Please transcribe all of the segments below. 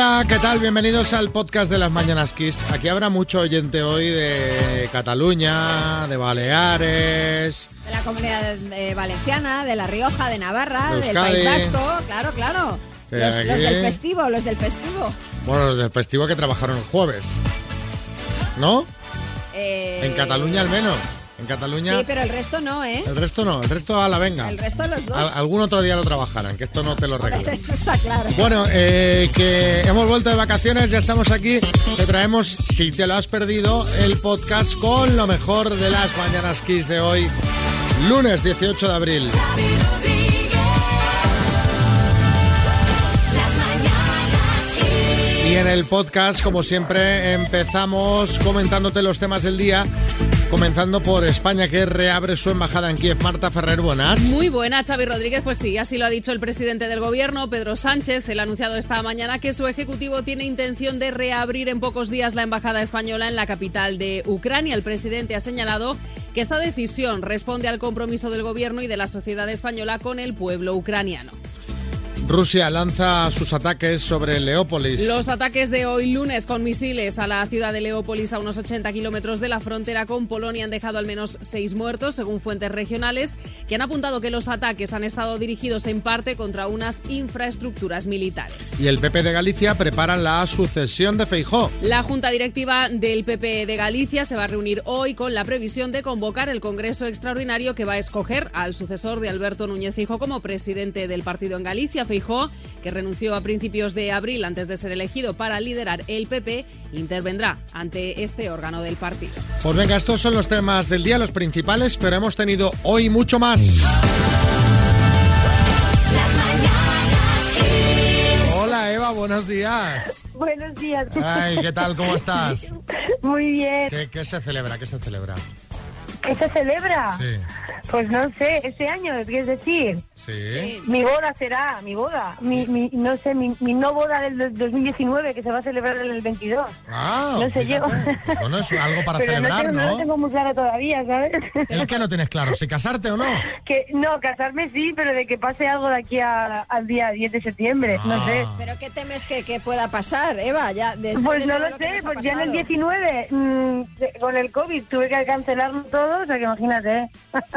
Hola, ¿qué tal? Bienvenidos al podcast de las Mañanas Kiss. Aquí habrá mucho oyente hoy de Cataluña, de Baleares. De la comunidad de- valenciana, de La Rioja, de Navarra, De del. País Vasco, claro, claro. Los del festivo, los del festivo. Bueno, los del festivo que trabajaron el jueves. ¿No? Eh, En Cataluña al menos. En Cataluña. Sí, pero el resto no, ¿eh? El resto no, el resto a la venga. El resto los dos. Al- algún otro día lo trabajarán, que esto no te lo regalo. Eso está claro. Bueno, eh, que hemos vuelto de vacaciones, ya estamos aquí. Te traemos, si te lo has perdido, el podcast con lo mejor de las Mañanas Kiss de hoy, lunes 18 de abril. Y en el podcast, como siempre, empezamos comentándote los temas del día, comenzando por España, que reabre su embajada en Kiev. Marta Ferrer, buenas. Muy buena, Xavi Rodríguez. Pues sí, así lo ha dicho el presidente del gobierno, Pedro Sánchez. Él ha anunciado esta mañana que su ejecutivo tiene intención de reabrir en pocos días la embajada española en la capital de Ucrania. El presidente ha señalado que esta decisión responde al compromiso del gobierno y de la sociedad española con el pueblo ucraniano. Rusia lanza sus ataques sobre Leópolis. Los ataques de hoy lunes con misiles a la ciudad de Leópolis, a unos 80 kilómetros de la frontera con Polonia, han dejado al menos seis muertos, según fuentes regionales, que han apuntado que los ataques han estado dirigidos en parte contra unas infraestructuras militares. Y el PP de Galicia preparan la sucesión de Feijó. La Junta Directiva del PP de Galicia se va a reunir hoy con la previsión de convocar el Congreso Extraordinario que va a escoger al sucesor de Alberto Núñez Feijóo como presidente del partido en Galicia. Que renunció a principios de abril antes de ser elegido para liderar el PP, intervendrá ante este órgano del partido. Pues venga, estos son los temas del día, los principales, pero hemos tenido hoy mucho más. Hola Eva, buenos días. Buenos días. Ay, ¿qué tal? ¿Cómo estás? Muy bien. ¿Qué, qué se celebra? ¿Qué se celebra? ¿Qué se celebra? Sí, Pues no sé, este año, ¿qué es decir? sí. Mi boda será, mi boda. Mi, mi- no sé, mi, mi no boda del dos- 2019 que se va a celebrar en el 22. Ah, No sé, fíjate. yo. Bueno, es algo para Pero celebrar, no, no lo tengo muy claro todavía, ¿sabes? ¿El que no tienes claro? ¿Si casarte o no? que No, casarme sí, pero de que pase algo de aquí a- al día 10 de septiembre, no sé. Ah. ¿Pero qué temes que, que pueda pasar, Eva? Ya, Pues no lo que sé, pues ya en el pasado. 19, mm, de- con el COVID, tuve que cancelarlo todo, o sea que imagínate.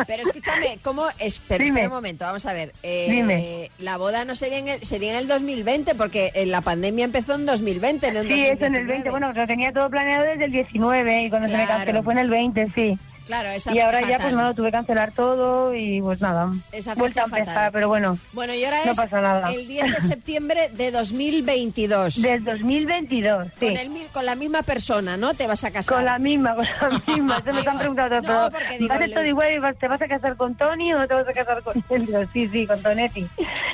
Pero escúchame, ¿cómo? Espera, un momento, vamos a ver. Eh, Dime. La boda no sería en, el, sería en el 2020, porque eh, la pandemia empezó en 2020, no en Sí, es en el 2019. 20. Bueno, lo tenía todo planeado desde el 19 y cuando se me Claro. canceló fue en el 20, sí. Claro, esa Y ahora ya fatal. pues no, tuve que cancelar todo y pues nada. Esa Vuelta a empezar, fatal. pero bueno. Bueno, y ahora No es pasa nada. el 10 de septiembre de 2022. Del 2022, sí. con, el, con la misma persona, ¿no? Te vas a casar. Con la misma, con la misma. Esto me están preguntando No, todo. porque digo, ¿Va a ser le- todo igual y vas- te vas a casar con Tony o te vas a casar con él? Digo, sí, sí, con Tonetti.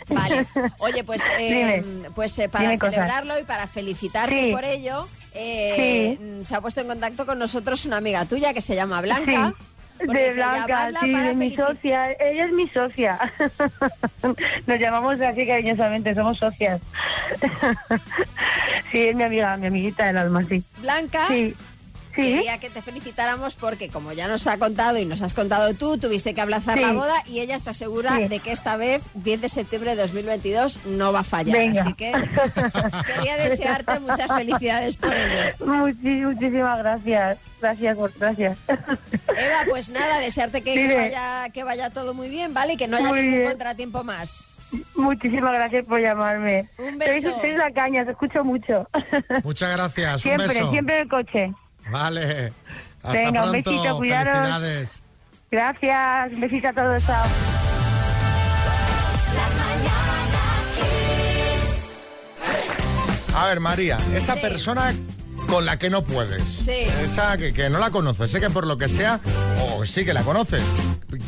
Vale. Oye, pues, eh, pues eh, para Dime cosas. celebrarlo y para felicitarte Sí. por ello, eh, mm, se ha puesto en contacto con nosotros una amiga tuya que se llama Blanca. Sí. De Blanca, sí, de mi socia. Ella es mi socia. Nos llamamos así cariñosamente, somos socias. Sí, es mi amiga, mi amiguita del alma, sí. Blanca Sí, sí. quería que te felicitáramos porque como ya nos ha contado y nos has contado tú, tuviste que aplazar Sí. la boda y ella está segura Sí. de que esta vez, 10 de septiembre de 2022, no va a fallar. Venga. Así que quería desearte muchas felicidades por ello. Muchísimas gracias. Gracias, por- gracias. Eva, pues nada, desearte que, vaya, que vaya todo muy bien, ¿vale? Y que no haya Muy ningún bien. contratiempo más. Muchísimas gracias por llamarme. Un Sois, beso. sois la caña, os escucho mucho. Muchas gracias, un siempre, beso. siempre en el coche. Vale. Hasta Venga, un pronto. besito, cuidaros. Felicidades. Gracias, un besito a todos, chao. A ver, María, esa Sí. persona con la que no puedes. Sí. Esa que, que no la conoces, sé que por lo que sea, o sí que la conoces,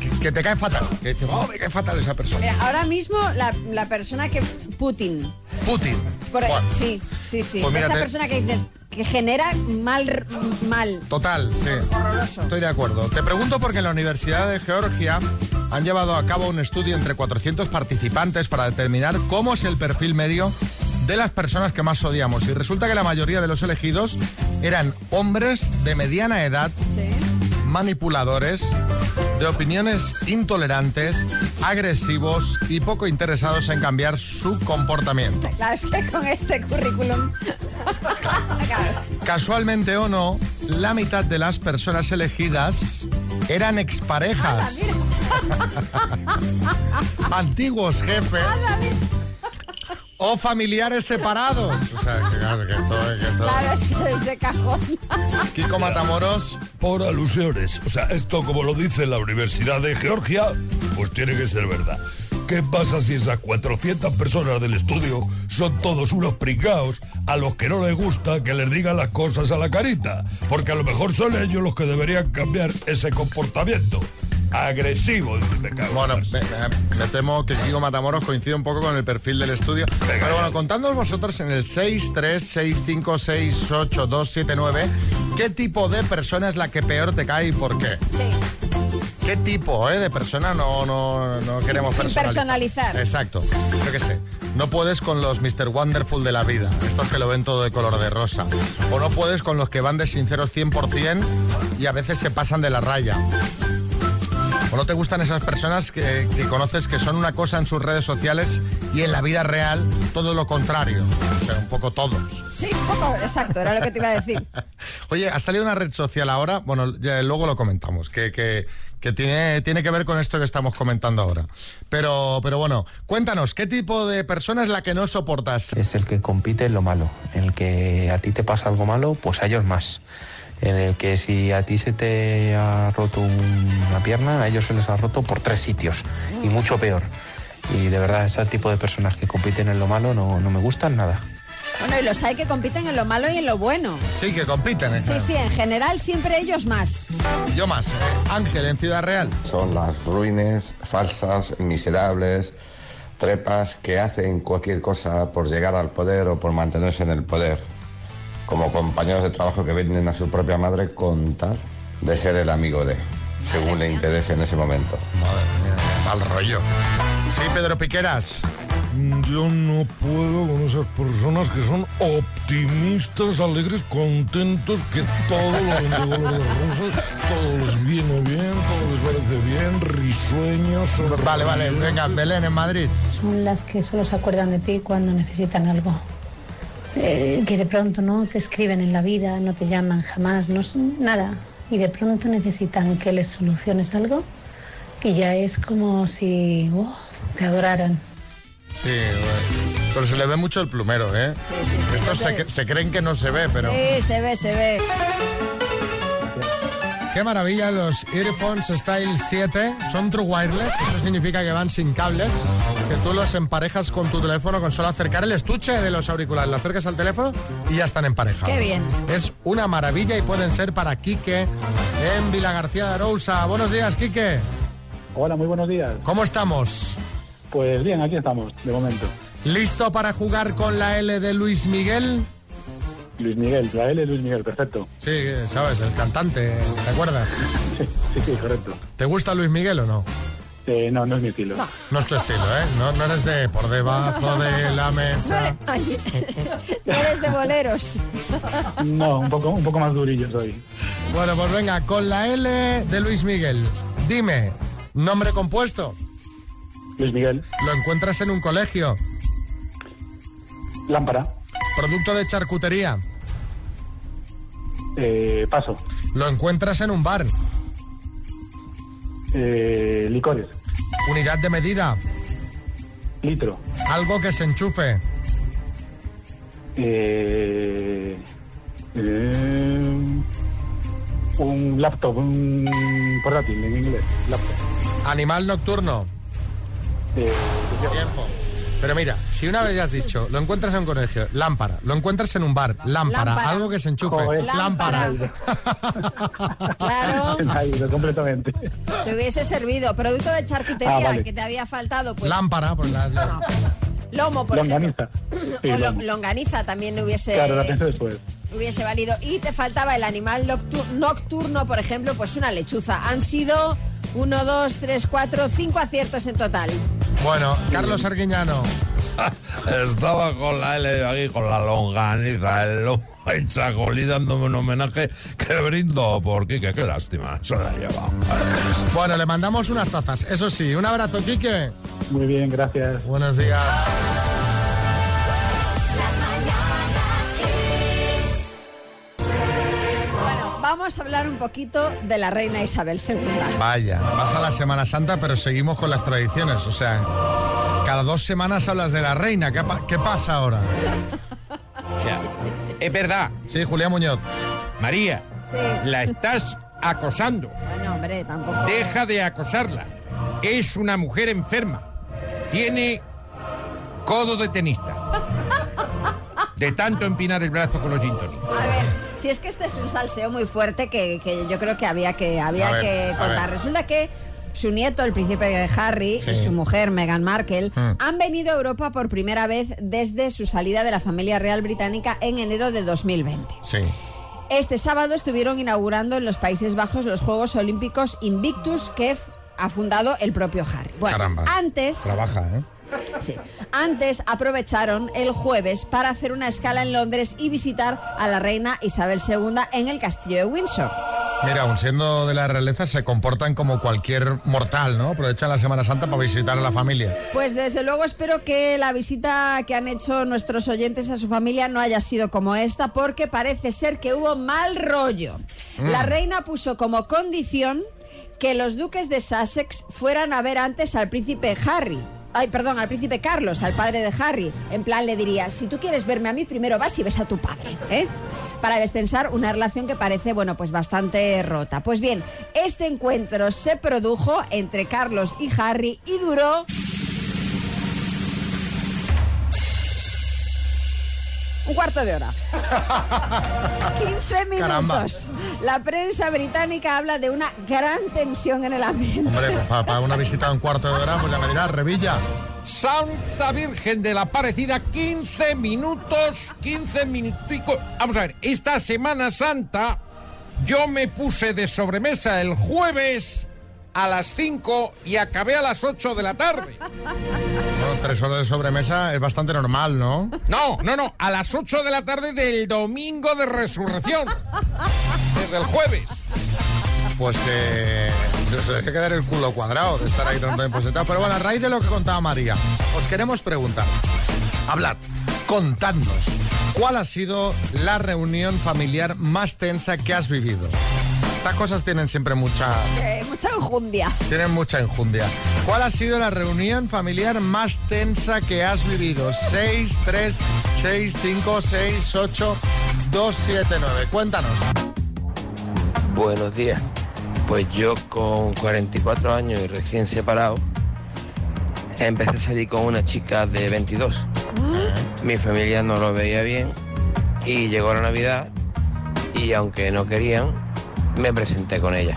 que, que te cae fatal. Que dices, oh, me cae fatal esa persona. Mira, ahora mismo la, la persona que... Putin. Putin. Por- sí, sí, sí. Pues Esa persona que dices que genera mal... mal. Total, sí. Horroroso. Estoy de acuerdo. Te pregunto porque en la Universidad de Georgia han llevado a cabo un estudio entre 400 participantes para determinar cómo es el perfil medio de las personas que más odiamos. Y resulta que la mayoría de los elegidos eran hombres de mediana edad, Sí. manipuladores, de opiniones intolerantes agresivos y poco interesados en cambiar su comportamiento. Claro, es que con este currículum. Casualmente o no, la mitad de las personas elegidas eran exparejas. Antiguos jefes. O familiares separados. O sea, que claro, que esto, que esto- Claro, es que es de cajón. Kiko Matamoros, Por alusiones. O sea, esto como lo dice la Universidad de Georgia, pues tiene que ser verdad. ¿Qué pasa si esas 400 personas del estudio son todos unos pringaos a los que no les gusta que les digan las cosas a la carita? Porque a lo mejor son ellos los que deberían cambiar ese comportamiento. Agresivo, dice, me cago en Bueno, me, me- me temo que Kiko Matamoros coincide un poco con el perfil del estudio. Pero bueno, contándonos vosotros en el 636568279 qué tipo de persona es la que peor te cae y por qué. Sí. ¿Qué tipo eh, de persona no, no, no queremos sin personalizar? personalizar. Exacto. Yo qué sé. No puedes con los Mr. Wonderful de la vida, estos que lo ven todo de color de rosa. O no puedes con los que van de sinceros 100% y a veces se pasan de la raya. ¿O no te gustan esas personas que, que conoces que son una cosa en sus redes sociales y en la vida real todo lo contrario? O sea, un poco todos. Sí, un poco, exacto, era lo que te iba a decir. Oye, ha salido una red social ahora, bueno, ya luego lo comentamos, que, que- que tiene, tiene que ver con esto que estamos comentando ahora. Pero, pero bueno, cuéntanos, ¿qué tipo de persona es la que no soportas? es el que compite en lo malo, en el que a ti te pasa algo malo, pues a ellos más. En el que si a ti se te ha roto una pierna, a ellos se les ha roto por tres sitios y mucho peor. Y de verdad, ese tipo de personas que compiten en lo malo no, no me gustan nada. Bueno, y los hay que compiten en lo malo y en lo bueno. Sí, que compiten. ¿eh? Sí, sí, en general siempre ellos más. Yo más. ¿eh? Ángel, en Ciudad Real. Son las ruines, falsas, miserables, trepas que hacen cualquier cosa por llegar al poder o por mantenerse en el poder. Como compañeros de trabajo que venden a su propia madre con tal de ser el amigo de, según le interese en ese momento. Madre mía, mal rollo. Sí, Pedro Piqueras. Yo no puedo con esas personas que son optimistas, alegres, contentos, que todo lo ven de color rosa, todo les viene bien, todo les parece bien, risueños. Vale, vale, venga, Belén en Madrid. son las que solo se acuerdan de ti cuando necesitan algo. Eh, que de pronto no te escriben en la vida, no te llaman jamás, no son nada. Y de pronto necesitan que les soluciones algo y ya es como si oh, te adoraran. Sí, bueno. pero se le ve mucho el plumero, ¿eh? Sí, sí, sí. Estos se, se creen que no se ve, pero... Sí, se ve, se ve. Qué maravilla los Earphones Style 7. Son True Wireless, eso significa que van sin cables, que tú los emparejas con tu teléfono con solo acercar el estuche de los auriculares, lo acercas al teléfono y ya están emparejados. Qué bien. Es una maravilla y pueden ser para Quique en Vila García de Arousa. Buenos días, Quique. Hola, muy buenos días. ¿Cómo estamos? Pues bien, aquí estamos, de momento. ¿Listo para jugar con la L de Luis Miguel? Luis Miguel, la L Luis Miguel, perfecto. Sí, sabes, el cantante, ¿te acuerdas? Sí, sí, sí, correcto. ¿Te gusta Luis Miguel o no? Eh, no, no es mi estilo. No es tu estilo, ¿eh? No, no eres de por debajo de la No mesa. eres, ay, no eres de boleros. No, un poco, un poco más durillo soy. Bueno, pues venga, con la L de Luis Miguel. Dime, nombre compuesto. Luis Miguel, Lo encuentras en un colegio. lámpara, Producto de charcutería. Eh, paso, Lo encuentras en un bar. eh, licores, Unidad de medida. litro, Algo que se enchufe. eh, eh, un laptop, un portátil en inglés, laptop. Animal nocturno. Eh, Tiempo. Pero mira, si una vez ya has dicho, lo encuentras en un colegio, lámpara, lo encuentras en un bar, lámpara, Lámpara. algo que se enchufe, Joder. lámpara. Claro, completamente. te hubiese servido. Producto de charcutería Ah, vale. que te había faltado, pues. Lámpara, pues la- la- no. Lomo, por ejemplo. Longaniza. Sí, o lomo. longaniza también hubiese, Claro, la pensé después. hubiese valido. Y te faltaba el animal noctu- nocturno, por ejemplo, pues una lechuza. Han sido uno, dos, tres, cuatro, cinco aciertos en total. Bueno, Carlos Arguiñano. Estaba con la L aquí, con la longaniza, el lomo. en Chagolí dándome un homenaje que brindo por Quique. Qué lástima, se la ha llevado. Bueno, le mandamos unas tazas. Eso sí, un abrazo, Quique. Muy bien, gracias. Buenos días. Vamos a hablar un poquito de la reina Isabel II. Vaya, pasa la Semana Santa, pero seguimos con las tradiciones. O sea, cada dos semanas hablas de la reina. ¿Qué, pa- qué pasa ahora? O sea, es verdad, Sí, Julián Muñoz. María, Sí. la estás acosando. Bueno, hombre, tampoco. Deja de acosarla. Es una mujer enferma. Tiene codo de tenista. De tanto empinar el brazo con los gin. A ver, si es que este es un salseo muy fuerte que, que yo creo que había que, había ver, que contar. Resulta que su nieto, el príncipe Harry, Sí. y su mujer, Meghan Markle, Mm. han venido a Europa por primera vez desde su salida de la familia real británica en enero de 2020. Sí. Este sábado estuvieron inaugurando en los Países Bajos los Juegos Olímpicos Invictus que ha fundado el propio Harry. Bueno, Caramba. antes... Trabaja, ¿eh? Sí. Antes aprovecharon el jueves para hacer una escala en Londres y visitar a la reina Isabel II en el castillo de Windsor. Mira, aun siendo de la realeza, se comportan como cualquier mortal, ¿no? Aprovechan la Semana Santa para visitar a la familia. Pues desde luego espero que la visita que han hecho nuestros oyentes a su familia no haya sido como esta, porque parece ser que hubo mal rollo. La reina puso como condición que los duques de Sussex fueran a ver antes al príncipe Harry. Ay, perdón, al príncipe Carlos, al padre de Harry. En plan le diría, si tú quieres verme a mí, primero vas y ves a tu padre, ¿eh? Para destensar una relación que parece, bueno, pues bastante rota. Pues bien, este encuentro se produjo entre Carlos y Harry y duró Un cuarto de hora. 15 minutos. Caramba. La prensa británica habla de una gran tensión en el ambiente. Hombre, pues para, para una visita de un cuarto de hora, pues ya me dirás, Revilla. Santa Virgen de la Parecida, 15 minutos, 15 minuticos. Vamos a ver, esta Semana Santa yo me puse de sobremesa el jueves a las 5 y acabé a las 8 de la tarde. Bueno, tres horas de sobremesa es bastante normal, ¿no? No, no, no, a las 8 de la tarde del domingo de resurrección. Desde el jueves. Pues eh, se que quedar el culo cuadrado de estar ahí tanto tiempo sentado. Pero bueno, a raíz de lo que contaba María, os queremos preguntar. Hablad, contadnos, ¿cuál ha sido la reunión familiar más tensa que has vivido? Estas cosas tienen siempre mucha, Eh, mucha enjundia. tienen mucha enjundia. ¿Cuál ha sido la reunión familiar más tensa que has vivido? 6, 3, 6, 5, 6, 8, 2, 7, 9. Cuéntanos. Buenos días. Pues yo con 44 años y recién separado, empecé a salir con una chica de 22. Mi familia no lo veía bien y llegó la Navidad y aunque no querían, me presenté con ella.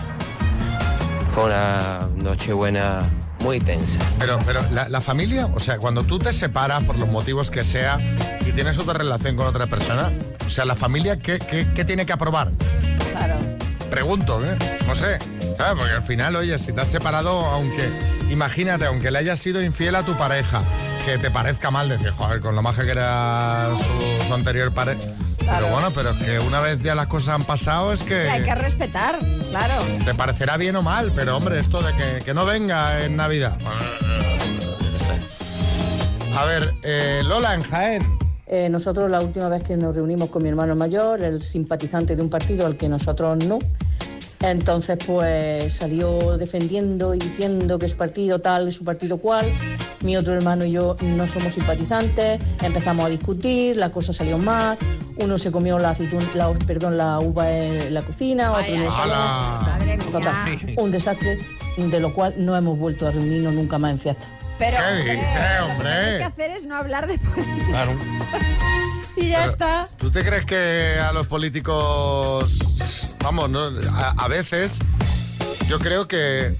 Fue una nochebuena muy tensa. Pero, pero la, la familia, o sea, cuando tú te separas por los motivos que sea y tienes otra relación con otra persona, o sea, la familia, ¿qué, qué- qué tiene que aprobar? Claro. Pregunto, ¿eh? No sé, ¿sabes? Porque al final, oye, si te has separado, aunque, imagínate, aunque le hayas sido infiel a tu pareja, que te parezca mal decir, joder, con lo maja que era su, su anterior pareja. Pero bueno, pero es que una vez ya las cosas han pasado, es que... Hay que respetar, claro. Te parecerá bien o mal, pero hombre, esto de que, que no venga en Navidad. A ver, eh, Lola en Jaén. Eh, nosotros la última vez que nos reunimos con mi hermano mayor, el simpatizante de un partido al que nosotros no, entonces pues salió defendiendo y diciendo que su partido tal su partido cual. Mi otro hermano y yo no somos simpatizantes, empezamos a discutir, la cosa salió mal, uno se comió la aceitun- la, perdón, la uva en la cocina, otro en el salón. Un desastre de lo cual no hemos vuelto a reunirnos nunca más en fiesta. Pero, ¿Qué hombre, lo que tienes que hacer es no hablar de política. Claro. Y ya Pero, está. ¿Tú te crees que a los políticos, vamos, no, a, a veces yo creo que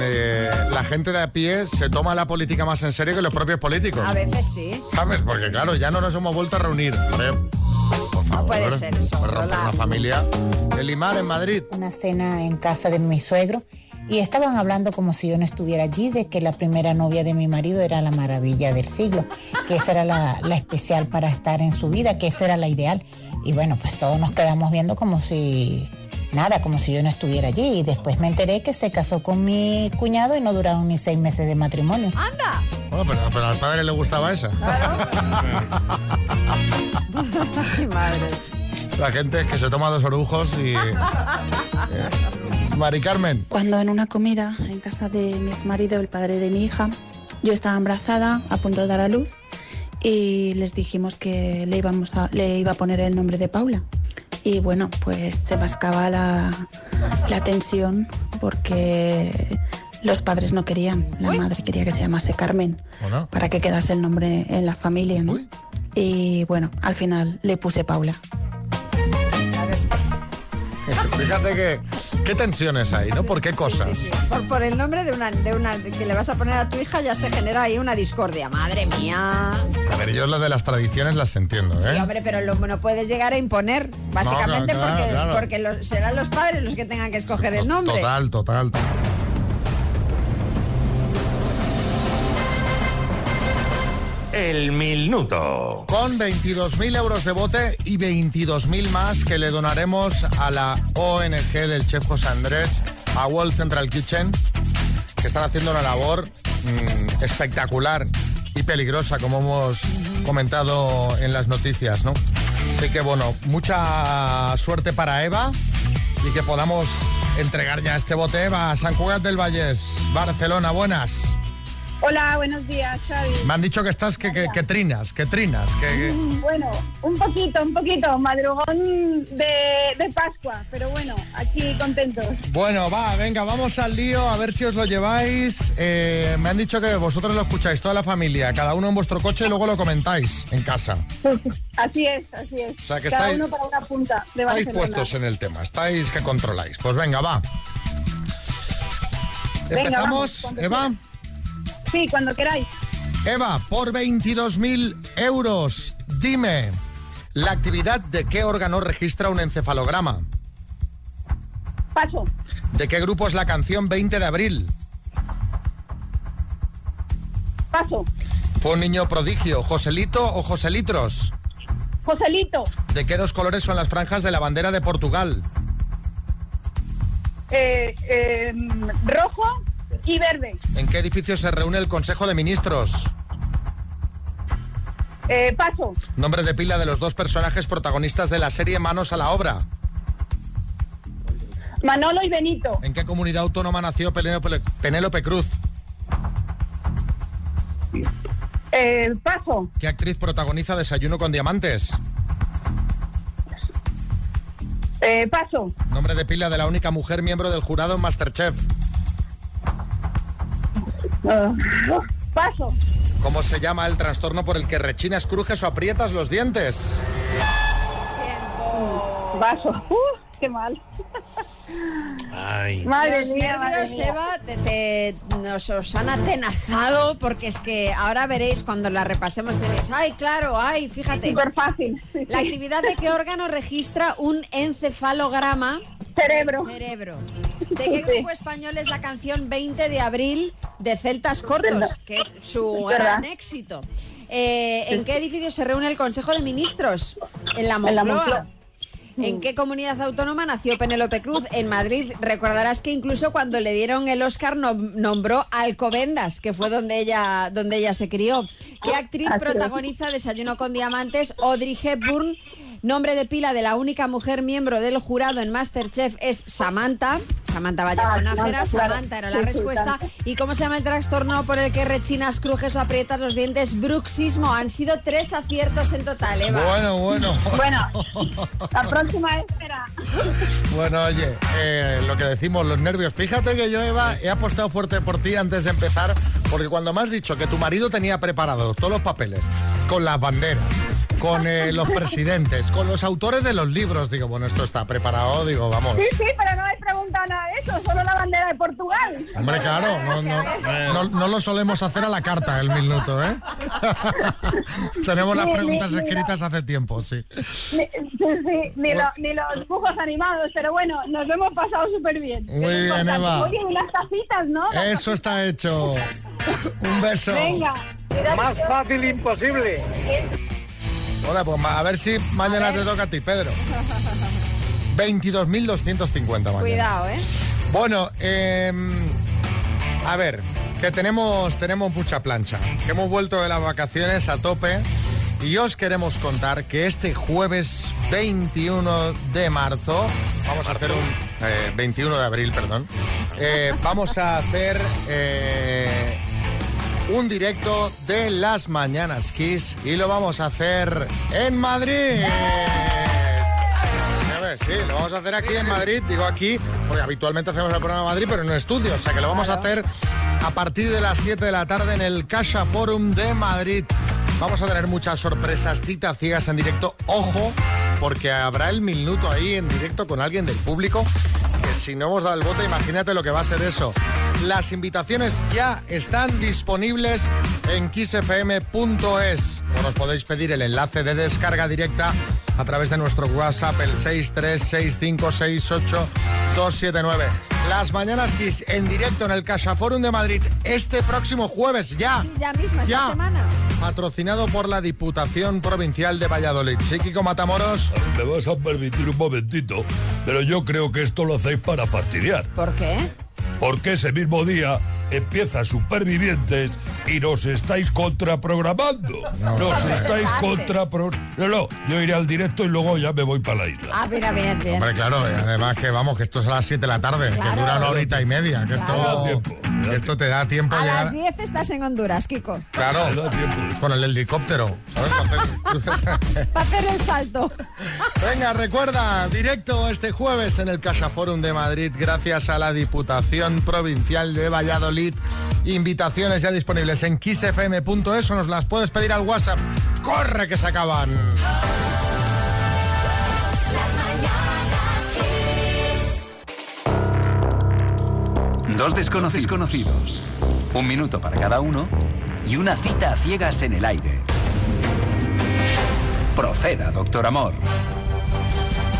eh, la gente de a pie se toma la política más en serio que los propios políticos? A veces sí. ¿Sabes? Porque claro, ya no nos hemos vuelto a reunir. Hombre, Por favor. puede ser eso, una familia. El Limar en Madrid. una cena en casa de mi suegro y estaban hablando como si yo no estuviera allí de que la primera novia de mi marido era la maravilla del siglo, que esa era la, la especial para estar en su vida, que esa era la ideal. Y bueno, pues todos nos quedamos viendo como si nada, como si yo no estuviera allí. Y después me enteré que se casó con mi cuñado y no duraron ni seis meses de matrimonio. ¡Anda! Bueno, pero, pero al padre le gustaba esa. Ay, madre. La gente que se toma dos orujos y... eh, Mari Carmen. Cuando en una comida en casa de mi exmarido, el padre de mi hija, yo estaba embarazada, a punto de dar a luz, y les dijimos que le, íbamos a, le iba a poner el nombre de Paula. Y bueno, pues se mascaba la, la tensión porque los padres no querían, la madre quería que se llamase Carmen para que quedase el nombre en la familia, ¿no? Y bueno, al final le puse Paula. fíjate que... ¿Qué tensiones hay, no? ¿Por qué cosas? Por, por el nombre de una, de una que le vas a poner a tu hija ya se genera ahí una discordia. Madre mía. A ver, yo lo de las tradiciones las entiendo, ¿eh? Sí, hombre, pero lo, no puedes llegar a imponer, básicamente claro, porque, claro. porque lo- serán los padres los que tengan que escoger el nombre. Total, total. El minuto. Con 22.000 euros de bote y 22.000 más que le donaremos a la ONG del chef José Andrés, a World Central Kitchen, que están haciendo una labor mm, espectacular y peligrosa, como hemos comentado en las noticias, ¿no? Así que bueno, mucha suerte para Eva y que podamos entregar ya este bote Eva a San Cugat del Vallés, Barcelona. Buenas. Hola, buenos días, Xavi. Me han dicho que estás que, que, que trinas, que trinas, que, que- Bueno, un poquito, un poquito, madrugón de, de Pascua, pero bueno, aquí contentos. Bueno, va, venga, vamos al lío, a ver si os lo lleváis. Eh, me han dicho que vosotros lo escucháis, toda la familia, cada uno en vuestro coche y luego lo comentáis en casa. Así es, así es. O sea, que Cada estáis- uno para una punta de Estáis puestos en el tema, estáis que controláis. Pues venga, va. Venga, Empezamos, vamos, Eva. Sí, cuando queráis. Eva, por 22.000 euros, dime, ¿la actividad de qué órgano registra un encefalograma? Paso, ¿De qué grupo es la canción 20 de abril? paso. ¿Fue un niño prodigio, Joselito o Joselitros? Joselito, ¿De qué dos colores son las franjas de la bandera de Portugal? eh, eh, rojo y verde. ¿En qué edificio se reúne el Consejo de Ministros? Eh, paso, Nombre de pila de los dos personajes protagonistas de la serie Manos a la Obra. Manolo y Benito. ¿En qué comunidad autónoma nació Penélope, Penélope Cruz? Eh, paso, ¿Qué actriz protagoniza Desayuno con Diamantes? eh, paso, Nombre de pila de la única mujer miembro del jurado en Masterchef. Ah, paso. ¿Cómo se llama el trastorno por el que rechinas, crujes o aprietas los dientes? Paso. Uh, qué mal. Ay. Madre Los mía, madre nervios, mía. Eva, te, te- nos os han atenazado porque es que ahora veréis cuando la repasemos tenéis, ay, claro, ay, fíjate. Súper fácil. sí, La sí. actividad de qué órgano registra un encefalograma? Cerebro. Cerebro. ¿De qué grupo español es la canción 20 de abril de Celtas Cortos? Que es su gran éxito. Eh, ¿En qué edificio se reúne el Consejo de Ministros? En la En la Moncloa. ¿En qué comunidad autónoma nació Penélope Cruz? En Madrid. Recordarás que incluso cuando le dieron el Oscar nom- nombró Alcobendas, que fue donde ella, donde ella se crió. ¿Qué actriz Así es. protagoniza Desayuno con Diamantes? Audrey Hepburn. Nombre de pila de la única mujer miembro del jurado en Masterchef es Samantha. Samantha Vallejo Ah, Nájera. Samantha, claro. Samantha era la respuesta. ¿Y cómo se llama el trastorno por el que rechinas, crujes o aprietas los dientes? Bruxismo. Han sido tres aciertos en total, Eva. Bueno, bueno. Bueno, la próxima espera. Bueno, oye, eh, lo que decimos, los nervios. Fíjate que yo, Eva, he apostado fuerte por ti antes de empezar, porque cuando me has dicho que tu marido tenía preparados todos los papeles, con las banderas, con eh, los presidentes, con los autores de los libros, digo, bueno, esto está preparado, digo, vamos. Sí, sí, pero no me he preguntado nada de eso, solo la bandera de Portugal. Hombre, claro, no, no, no- no lo solemos hacer a la carta el minuto, ¿eh? Tenemos las preguntas ni- ni escritas hace tiempo, sí. Ni, sí, sí, ni, lo- ni los dibujos animados, pero bueno, nos lo hemos pasado súper bien. Muy Es bien. Eva. Oye, y las tacitas, ¿no? Las Eso está hecho. Un beso. Venga. Más fácil imposible. Bueno, pues a ver si mañana te toca a ti, Pedro. 22.250 mañana. Cuidado, ¿eh? Bueno, em, a ver, que tenemos, tenemos mucha plancha, que hemos vuelto de las vacaciones a tope y os queremos contar que este jueves 21 de marzo, vamos a hacer un... eh, 21 de abril, perdón, eh, vamos a hacer eh, un directo de las Mañanas Kiss y lo vamos a hacer en Madrid. A ver, sí, lo vamos a hacer aquí en Madrid, digo aquí, porque habitualmente hacemos el programa en Madrid, pero en un estudio, o sea que lo vamos a hacer a partir de las 7 de la tarde en el Casa Forum de Madrid. Vamos a tener muchas sorpresas, citas ciegas en directo, ojo, porque habrá el minuto ahí en directo con alguien del público, que si no hemos dado el voto, imagínate lo que va a ser eso. Las invitaciones ya están disponibles en kissfm.es. O nos podéis pedir el enlace de descarga directa a través de nuestro WhatsApp, el 636568279. Las Mañanas Kiss en directo en el Casa Forum de Madrid este próximo jueves, ya. Sí, ya mismo, esta Ya. semana. Patrocinado por la Diputación Provincial de Valladolid. Sí, Kiko Matamoros. Me vas a permitir un momentito, pero yo creo que esto lo hacéis para fastidiar. ¿Por qué? Porque ese mismo día empieza Supervivientes y nos estáis contraprogramando. Nos estáis contrapro... No, no, yo iré al directo y luego ya me voy para la isla. Ah, mira, bien, bien. Hombre, claro, y además que vamos, que esto es a las 7 de la tarde, que dura una horita y media, que esto, que esto te da tiempo a, A llegar. las 10 estás en Honduras, Kiko. Claro, con el helicóptero. ¿sabes? Para hacer cruces. Para hacer el salto. Venga, recuerda, directo este jueves en el Casa Forum de Madrid, gracias a la Diputación Provincial de Valladolid. Invitaciones ya disponibles en kissfm.es o nos las puedes pedir al WhatsApp. ¡Corre que se acaban! Dos desconocidos conocidos, un minuto para cada uno y una cita a ciegas en el aire. Proceda, doctor Amor.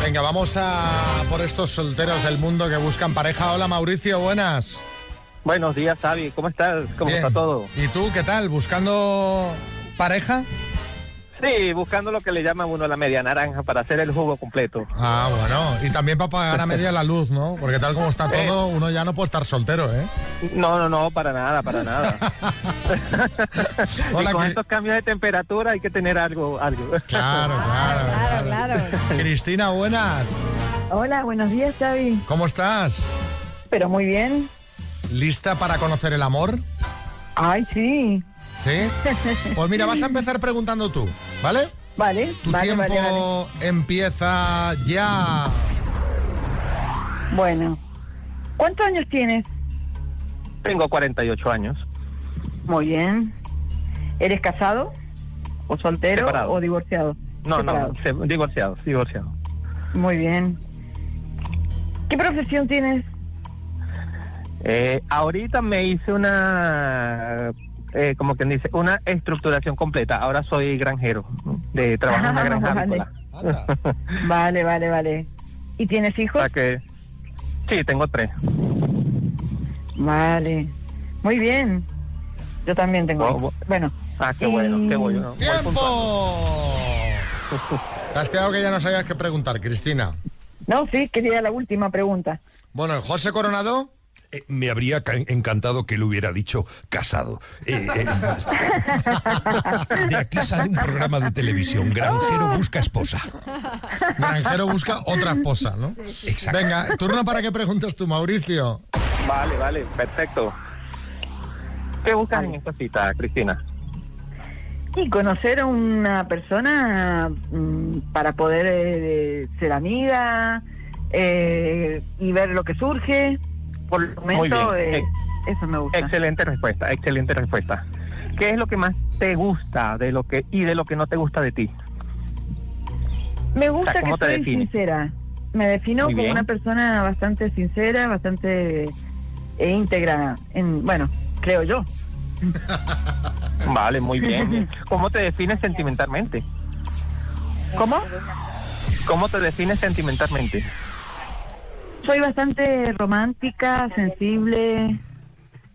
Venga, vamos a por estos solteros del mundo que buscan pareja. Hola Mauricio, buenas. Buenos días, Xavi. ¿Cómo estás? ¿Cómo Bien. está todo? ¿Y tú qué tal? ¿Buscando pareja? Sí, buscando lo que le llama uno la media naranja para hacer el jugo completo. Ah, bueno. Y también para pagar a media la luz, ¿no? Porque tal como está todo, uno ya no puede estar soltero, ¿eh? No, no, no, para nada, para nada. Hola, y con Cri- estos cambios de temperatura hay que tener algo, algo. Claro, claro. Claro, claro. Cristina, buenas. Hola, buenos días, Xavi. ¿Cómo estás? Pero muy bien. ¿Lista para conocer el amor? Ay, sí. ¿Sí? Pues mira, vas a empezar preguntando tú, ¿vale? Vale, Tu vale, tiempo vale, empieza ya. Bueno, ¿cuántos años tienes? Tengo 48 años. Muy bien. ¿Eres casado? ¿O soltero? Separado. ¿O divorciado? No, Separado. no, divorciado, divorciado. Muy bien. ¿Qué profesión tienes? Eh, ahorita me hice una, eh, como quien dice, una estructuración completa. Ahora soy granjero, de trabajo en una Ah, granja vale. Vale, vale, vale. ¿Y tienes hijos? Que, sí, tengo tres. Vale. Muy bien. Yo también tengo. Oh. Bueno. Ah, qué bueno, qué bueno. ¡Tiempo! Te has quedado que ya no sabías qué preguntar, Cristina. No, sí, quería la última pregunta. Bueno, José Coronado. Eh, me habría ca- encantado que le hubiera dicho casado. Eh, eh, de aquí sale un programa de televisión. Granjero busca esposa. Granjero busca otra esposa, ¿no? Exacto. Venga, turno para que preguntes tú, Mauricio. Vale, vale, perfecto. ¿Qué buscas en esta cita, Cristina? Y conocer a una persona mm, para poder eh, ser amiga eh, y ver lo que surge. Por el momento, bien. eh, eso me gusta. Excelente respuesta, excelente respuesta. ¿Qué es lo que más te gusta de lo que y de lo que no te gusta de ti? Me O gusta sea, ¿cómo que te soy sincera. Me defino como una persona bastante sincera, bastante eh, íntegra. En, bueno, creo yo. Vale, muy bien. ¿Cómo te defines sentimentalmente? ¿Cómo? ¿Cómo te defines sentimentalmente? Soy bastante romántica, sensible,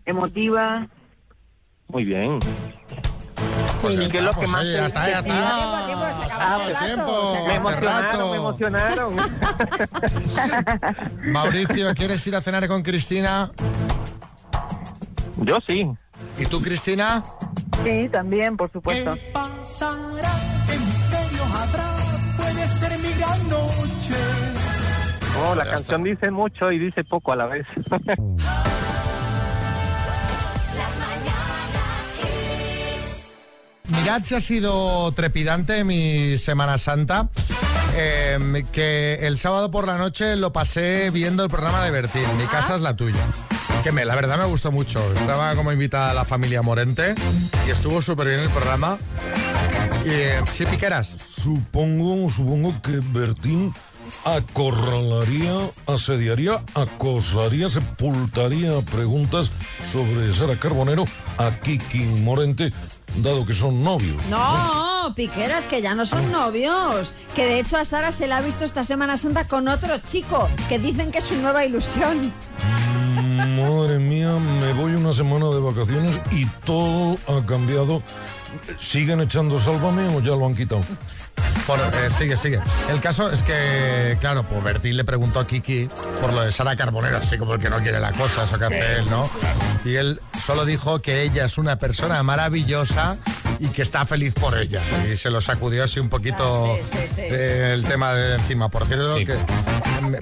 emotiva. Muy bien. pues ya Y que es lo está, que pues más oye, ya está, ya está. Tiempo, tiempo, se acabó el tiempo, rato. Me se el rato. emocionaron, me emocionaron. Mauricio, ¿quieres ir a cenar con Cristina? Yo sí. ¿Y tú, Cristina? Sí, también, por supuesto. pasará? ¿Qué misterio habrá? Puede ser mi gran noche. No, la canción dice mucho y dice poco a la vez. Mirad si ha sido trepidante mi Semana Santa, eh, que el sábado por la noche lo pasé viendo el programa de Bertín, Mi casa es la tuya. Que me, la verdad me gustó mucho. Estaba como invitada la familia Morente y estuvo súper bien el programa. Y, eh, sí, Piqueras. Supongo, supongo que Bertín acorralaría, asediaría, acosaría, sepultaría preguntas sobre Sara Carbonero a Kiki Morente, dado que son novios. No, Piqueras, que ya no son novios. Que de hecho a Sara se la ha visto esta Semana Santa con otro chico, que dicen que es su nueva ilusión. Madre mía, me voy una semana de vacaciones y todo ha cambiado. ¿Siguen echando Sálvame o ya lo han quitado? Por- eh, sigue, sigue. El caso es que, claro, pues Bertín le preguntó a Kiki por lo de Sara Carbonero, así como el que no quiere la cosa, eso que hace él, ¿no? Y él solo dijo que ella es una persona maravillosa y que está feliz por ella. Y se lo sacudió así un poquito Ah, sí, sí, sí. eh, el tema de encima. Por cierto, que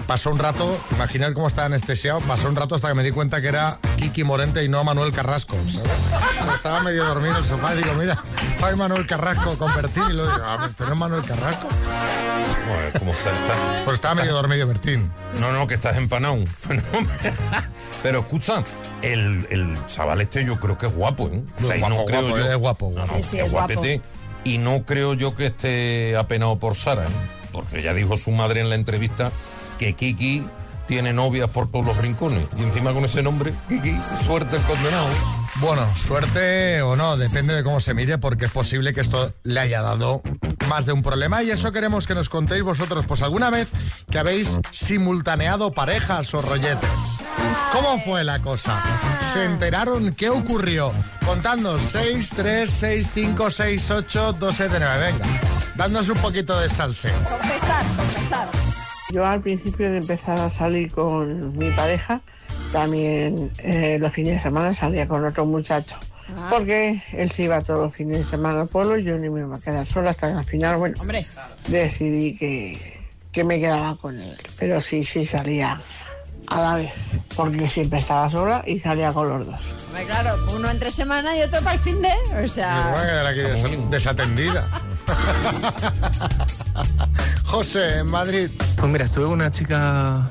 pasó un rato, imaginad cómo estaba anestesiado, pasó un rato hasta que me di cuenta que era Kiki Morente y no Manuel Carrasco, ¿sabes? O sea, estaba medio dormido en el sofá y digo, mira, soy Manuel Carrasco con Bertín y luego digo, ah, pues, ¿este no es Manuel Carrasco? Joder, ¿cómo está? está- Pues estaba medio dormido Bertín. No, no, que estás empanado. Pero escucha, el, el chaval este yo creo que es guapo, ¿eh? O sea, y Guapo, no creo guapo, yo- es guapo, No, guapo. no, Sí, sí, que es guapo. guapete. Y no creo yo que esté apenado por Sara, ¿eh? Porque ya dijo su madre en la entrevista que Kiki tiene novias por todos los rincones. Y encima con ese nombre, Kiki, suerte el condenado. Bueno, suerte o no, depende de cómo se mire, porque es posible que esto le haya dado más de un problema y eso queremos que nos contéis vosotros, pues alguna vez que habéis simultaneado parejas o rolletes. ¿Cómo fue la cosa? ¿Se enteraron? ¿Qué ocurrió? Contadnos 6, 3, 6, 5, 6, 8, 2, 7, 9. Venga, dándonos un poquito de salseo. Confesar, confesar. Yo al principio de empezar a salir con mi pareja, también eh, los fines de semana salía con otro muchacho. Porque él se iba todos los fines de semana al pueblo y yo ni me iba a quedar sola hasta que al final, bueno, Hombre. decidí que, que me quedaba con él. Pero sí, sí salía a la vez, porque siempre estaba sola y salía con los dos. Hombre, Claro, uno entre semana y otro para el fin de. O Me voy a sea. quedar aquí desa- desatendida. José, en Madrid. Pues mira, estuve con una chica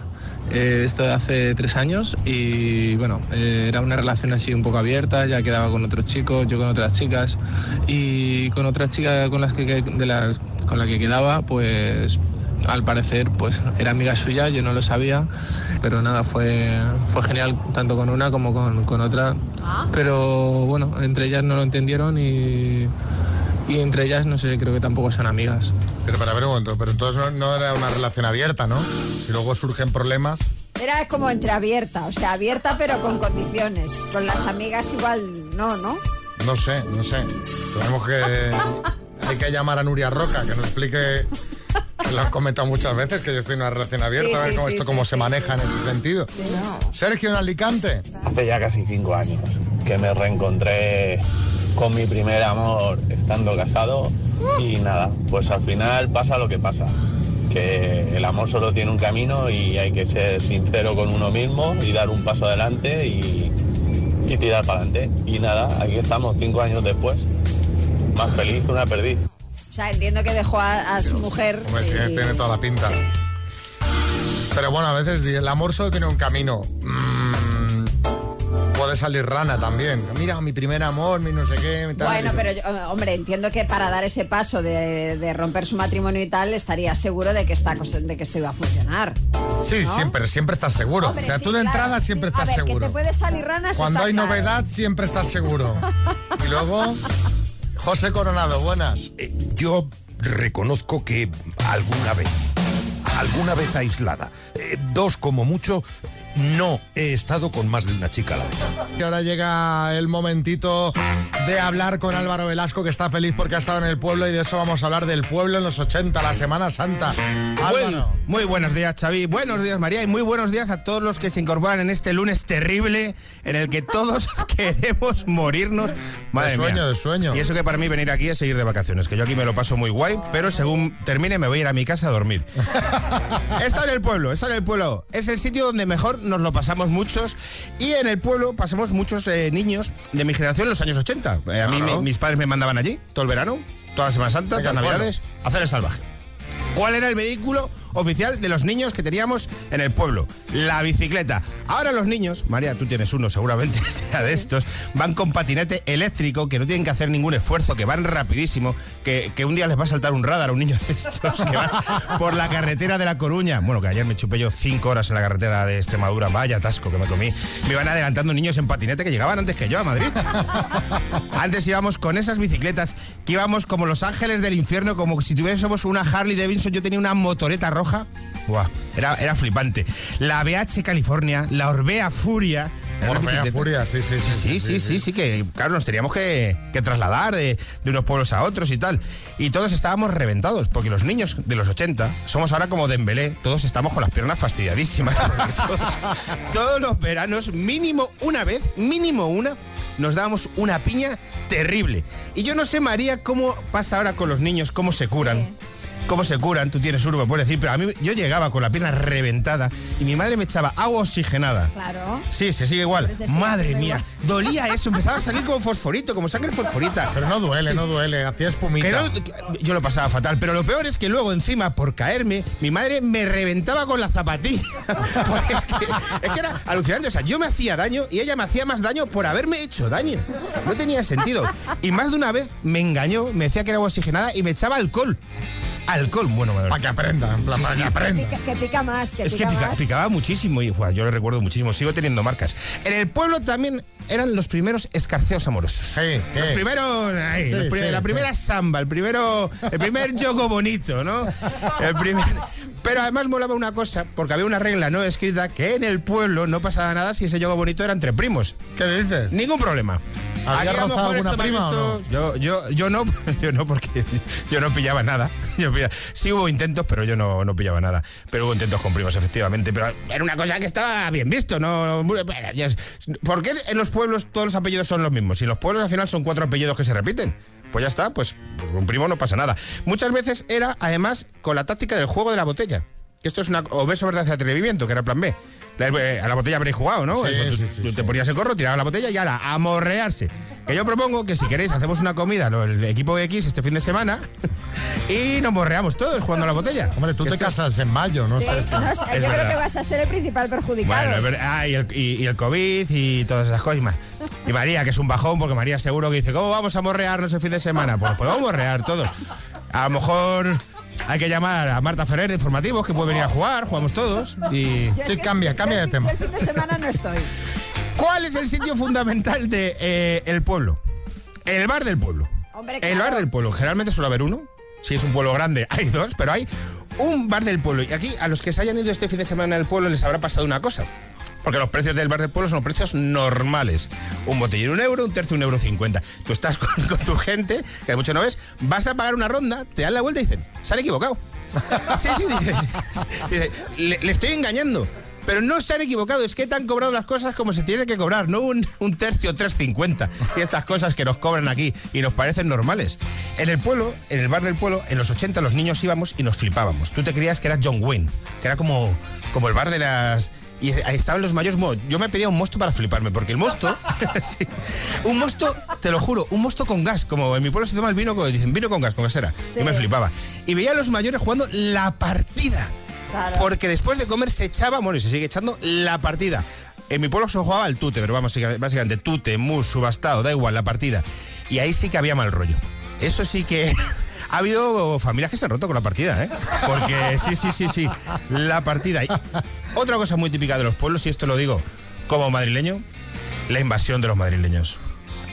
eh, esto de hace tres años y bueno, eh, era una relación así un poco abierta, ya quedaba con otros chicos, yo con otras chicas y con otra chica con, las que, de con la que quedaba, pues al parecer pues era amiga suya, yo no lo sabía, pero nada, fue, fue genial tanto con una como con, con otra, pero bueno, entre ellas no lo entendieron y, y entre ellas no sé, creo que tampoco son amigas. Pero para ver un momento, pero entonces no, no era una relación abierta, ¿no? Si luego surgen problemas. Era como entreabierta, o sea, abierta pero con condiciones. Con las amigas igual no, ¿no? No sé, no sé. Tenemos que. Hay que llamar a Nuria Roca, que nos explique. Que lo han comentado muchas veces, que yo estoy en una relación abierta, Sí, a ver sí, cómo sí, esto sí, cómo sí, se maneja en ese sentido. Sergio en Alicante. Hace ya casi cinco años que me reencontré con mi primer amor estando casado y nada, pues al final pasa lo que pasa, que el amor solo tiene un camino y hay que ser sincero con uno mismo y dar un paso adelante y, y tirar para adelante. Y nada, aquí estamos cinco años después, más feliz que una perdiz. O sea, entiendo que dejó a, a su mujer. Hombre, tiene, y- tiene toda la pinta. Pero bueno, a veces el amor solo tiene un camino. Mm, puede salir rana también. Mira, mi primer amor, mi no sé qué. mi tal. Bueno, pero yo, eh, hombre, entiendo que para dar ese paso de, de romper su matrimonio y tal, estaría seguro de que, esta cosa, de que esto iba a funcionar. Sí, ¿no? siempre, siempre estás seguro. Hombre, o sea, sí, tú de claro, entrada sí. siempre A estás ver, seguro. que te puede salir rana, Cuando hay claro. novedad, siempre estás seguro. y luego, José Coronado, buenas. Eh, Yo reconozco que alguna vez, alguna vez aislada, eh, dos como mucho, no he estado con más de una chica a la vez. Y ahora llega el momentito de hablar con Álvaro Velasco, que está feliz porque ha estado en el pueblo y de eso vamos a hablar del pueblo en los 80, la Semana Santa. Álvaro. Muy buenos días, Xavi. Buenos días, María. Y muy buenos días a todos los que se incorporan en este lunes terrible en el que todos queremos morirnos. Madre de sueño, mía. de sueño. Y eso que para mí venir aquí es seguir de vacaciones, que yo aquí me lo paso muy guay, pero según termine me voy a ir a mi casa a dormir. Está en el pueblo, está en el pueblo. Es el sitio donde mejor nos lo pasamos muchos y en el pueblo pasamos muchos eh, niños de mi generación en los años 80. Eh, a mí me- mis padres me mandaban allí todo el verano, toda la Semana Santa, todas las navidades, a hacer el salvaje. ¿Cuál era el vehículo oficial de los niños que teníamos en el pueblo? La bicicleta. Ahora los niños, María, tú tienes uno seguramente, sea de estos, van con patinete eléctrico, que no tienen que hacer ningún esfuerzo, que van rapidísimo, que, que un día les va a saltar un radar a un niño de estos, que van por la carretera de La Coruña. Bueno, que ayer me chupé yo cinco horas en la carretera de Extremadura, vaya atasco que me comí. Me iban adelantando niños en patinete que llegaban antes que yo a Madrid. Antes íbamos con esas bicicletas que íbamos como los ángeles del infierno, como si tuviésemos una Harley Davidson. Yo tenía una motoreta roja. Buah, era, era flipante. La BH California, la Orbea Furia. Orbea. Furia, sí, sí, sí, Sí, sí, sí, sí, que claro, nos teníamos que, que trasladar de, de unos pueblos a otros y tal. Y todos estábamos reventados, porque los niños de los 80 somos ahora como Dembélé, todos estamos con las piernas fastidiadísimas. todos los veranos, mínimo una vez, mínimo una, nos dábamos una piña terrible. Y yo no sé, María, cómo pasa ahora con los niños, cómo se curan. Cómo se curan, tú tienes me puedes decir, pero a mí yo llegaba con la pierna reventada y mi madre me echaba agua oxigenada. Claro. Sí, se sigue igual. Pero se sigue Madre igual. mía, dolía eso, empezaba a salir como fosforito, como sangre fosforita. Pero no duele, Sí. no duele, hacía espumita. Que no- que- yo lo pasaba fatal, pero lo peor es que luego encima, por caerme, mi madre me reventaba con la zapatilla. Pues es, que, es que era alucinante, o sea, yo me hacía daño y ella me hacía más daño por haberme hecho daño. No tenía sentido. Y más de una vez me engañó, me decía que era agua oxigenada y me echaba alcohol. Alcohol, bueno, madre. Para que aprenda, en plan, Sí, para sí. que aprenda. Pica- que pica más, que Es que pica más. picaba muchísimo y yo lo recuerdo muchísimo, sigo teniendo marcas. En el pueblo también eran los primeros escarceos amorosos. Sí, Los primeros, ay, Sí, los pri- sí, la sí. primera samba, el primero, el primer yogo bonito, ¿no? El primer, pero además molaba una cosa, porque había una regla no escrita que en el pueblo no pasaba nada si ese yogo bonito era entre primos. ¿Qué dices? Ningún problema. ¿Había Aquí a lo rozado mejor alguna prima o visto- Yo, yo, yo no, yo no, porque yo no pillaba nada. Yo pilla- sí hubo intentos, pero yo no, no pillaba nada. Pero hubo intentos con primos, efectivamente. Pero era una cosa que estaba bien visto, ¿no? ¿Por qué en los pueblos todos los apellidos son los mismos? Si en los pueblos al final son cuatro apellidos que se repiten. Pues ya está, pues, pues con primo no pasa nada. Muchas veces era, además, con la táctica del juego de la botella. Que esto es una obeso verdad de atrevimiento, que era el plan B. La- eh, a la botella habréis jugado, ¿no? Sí, Eso, tú, sí, sí, tú sí. te ponías el corro, tirabas la botella y ala, a morrearse. Que yo propongo que si queréis hacemos una comida, lo- el equipo X, este fin de semana, y nos morreamos todos jugando a la botella. Hombre, tú te casas en mayo, no Sí, sé si... no sé, Es yo creo verdad. que vas a ser el principal perjudicado. Bueno, es verdad. Ah, y el, y- y el COVID y todas esas cosas. Y más. Y María, que es un bajón, porque María seguro que dice, ¿cómo vamos a morrearnos el fin de semana? Pues podemos morrear todos. A lo mejor hay que llamar a Marta Ferrer de Informativos, que puede venir a jugar, jugamos todos. Y... Sí, cambia, cambia de el- tema. El fin de semana no estoy. ¿Cuál es el sitio fundamental del de, eh, el pueblo? El bar del pueblo. Hombre, El bar del pueblo. Generalmente suele haber uno. Si es un pueblo grande, hay dos, pero hay un bar del pueblo. Y aquí, a los que se hayan ido este fin de semana al pueblo, les habrá pasado una cosa. Porque los precios del bar del pueblo son precios normales. Un botellín un euro, un tercio un euro cincuenta. Tú estás con, con tu gente, que mucho no ves, vas a pagar una ronda, te dan la vuelta y dicen, se han equivocado. Sí, sí, le estoy engañando. Pero no se han equivocado, es que te han cobrado las cosas como se tiene que cobrar, no un, un tercio 3.50 y estas cosas que nos cobran aquí y nos parecen normales. En el pueblo, en el bar del pueblo, en los 80 los niños íbamos y nos flipábamos. Tú te creías que era John Wayne, que era como, como el bar de las... Y ahí estaban los mayores Yo me pedía un mosto para fliparme, porque el mosto... sí, un mosto, te lo juro, un mosto con gas. Como en mi pueblo se toma el vino, con- dicen vino con gas, con gasera. Yo me flipaba. Y veía a los mayores jugando la partida. Claro. Porque después de comer se echaba, bueno, y se sigue echando la partida. En mi pueblo se jugaba al tute, pero vamos, básicamente tute, mus, subastado, da igual, la partida. Y ahí sí que había mal rollo. Eso sí que... Ha habido familias que se han roto con la partida, ¿eh? Porque sí, sí, sí, sí. La partida. Otra cosa muy típica de los pueblos, y esto lo digo como madrileño, la invasión de los madrileños.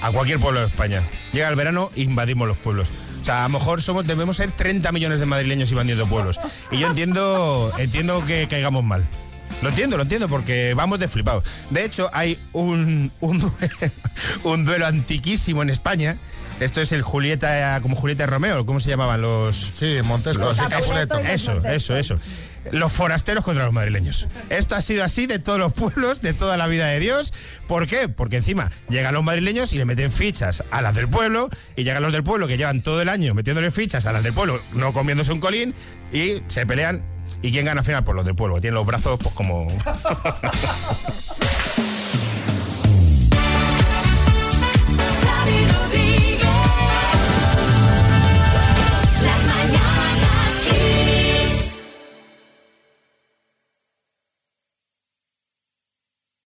A cualquier pueblo de España. Llega el verano, invadimos los pueblos. O sea, a lo mejor somos, debemos ser 30 millones de madrileños invadiendo pueblos. Y yo entiendo, entiendo que caigamos mal. Lo entiendo, lo entiendo, porque vamos de flipados. De hecho, hay un, un, duelo, un duelo antiquísimo en España. Esto es el Julieta, como Julieta y Romeo, ¿cómo se llamaban los...? Sí, Montesco. Los- Capuleto. Eso, eso, eso. Los forasteros contra los madrileños. Esto ha sido así de todos los pueblos, de toda la vida de Dios. ¿Por qué? Porque encima llegan los madrileños y le meten fichas a las del pueblo, y llegan los del pueblo que llevan todo el año metiéndole fichas a las del pueblo, no comiéndose un colín, y se pelean. ¿Y quién gana al final? Pues los del pueblo, que tienen los brazos pues como...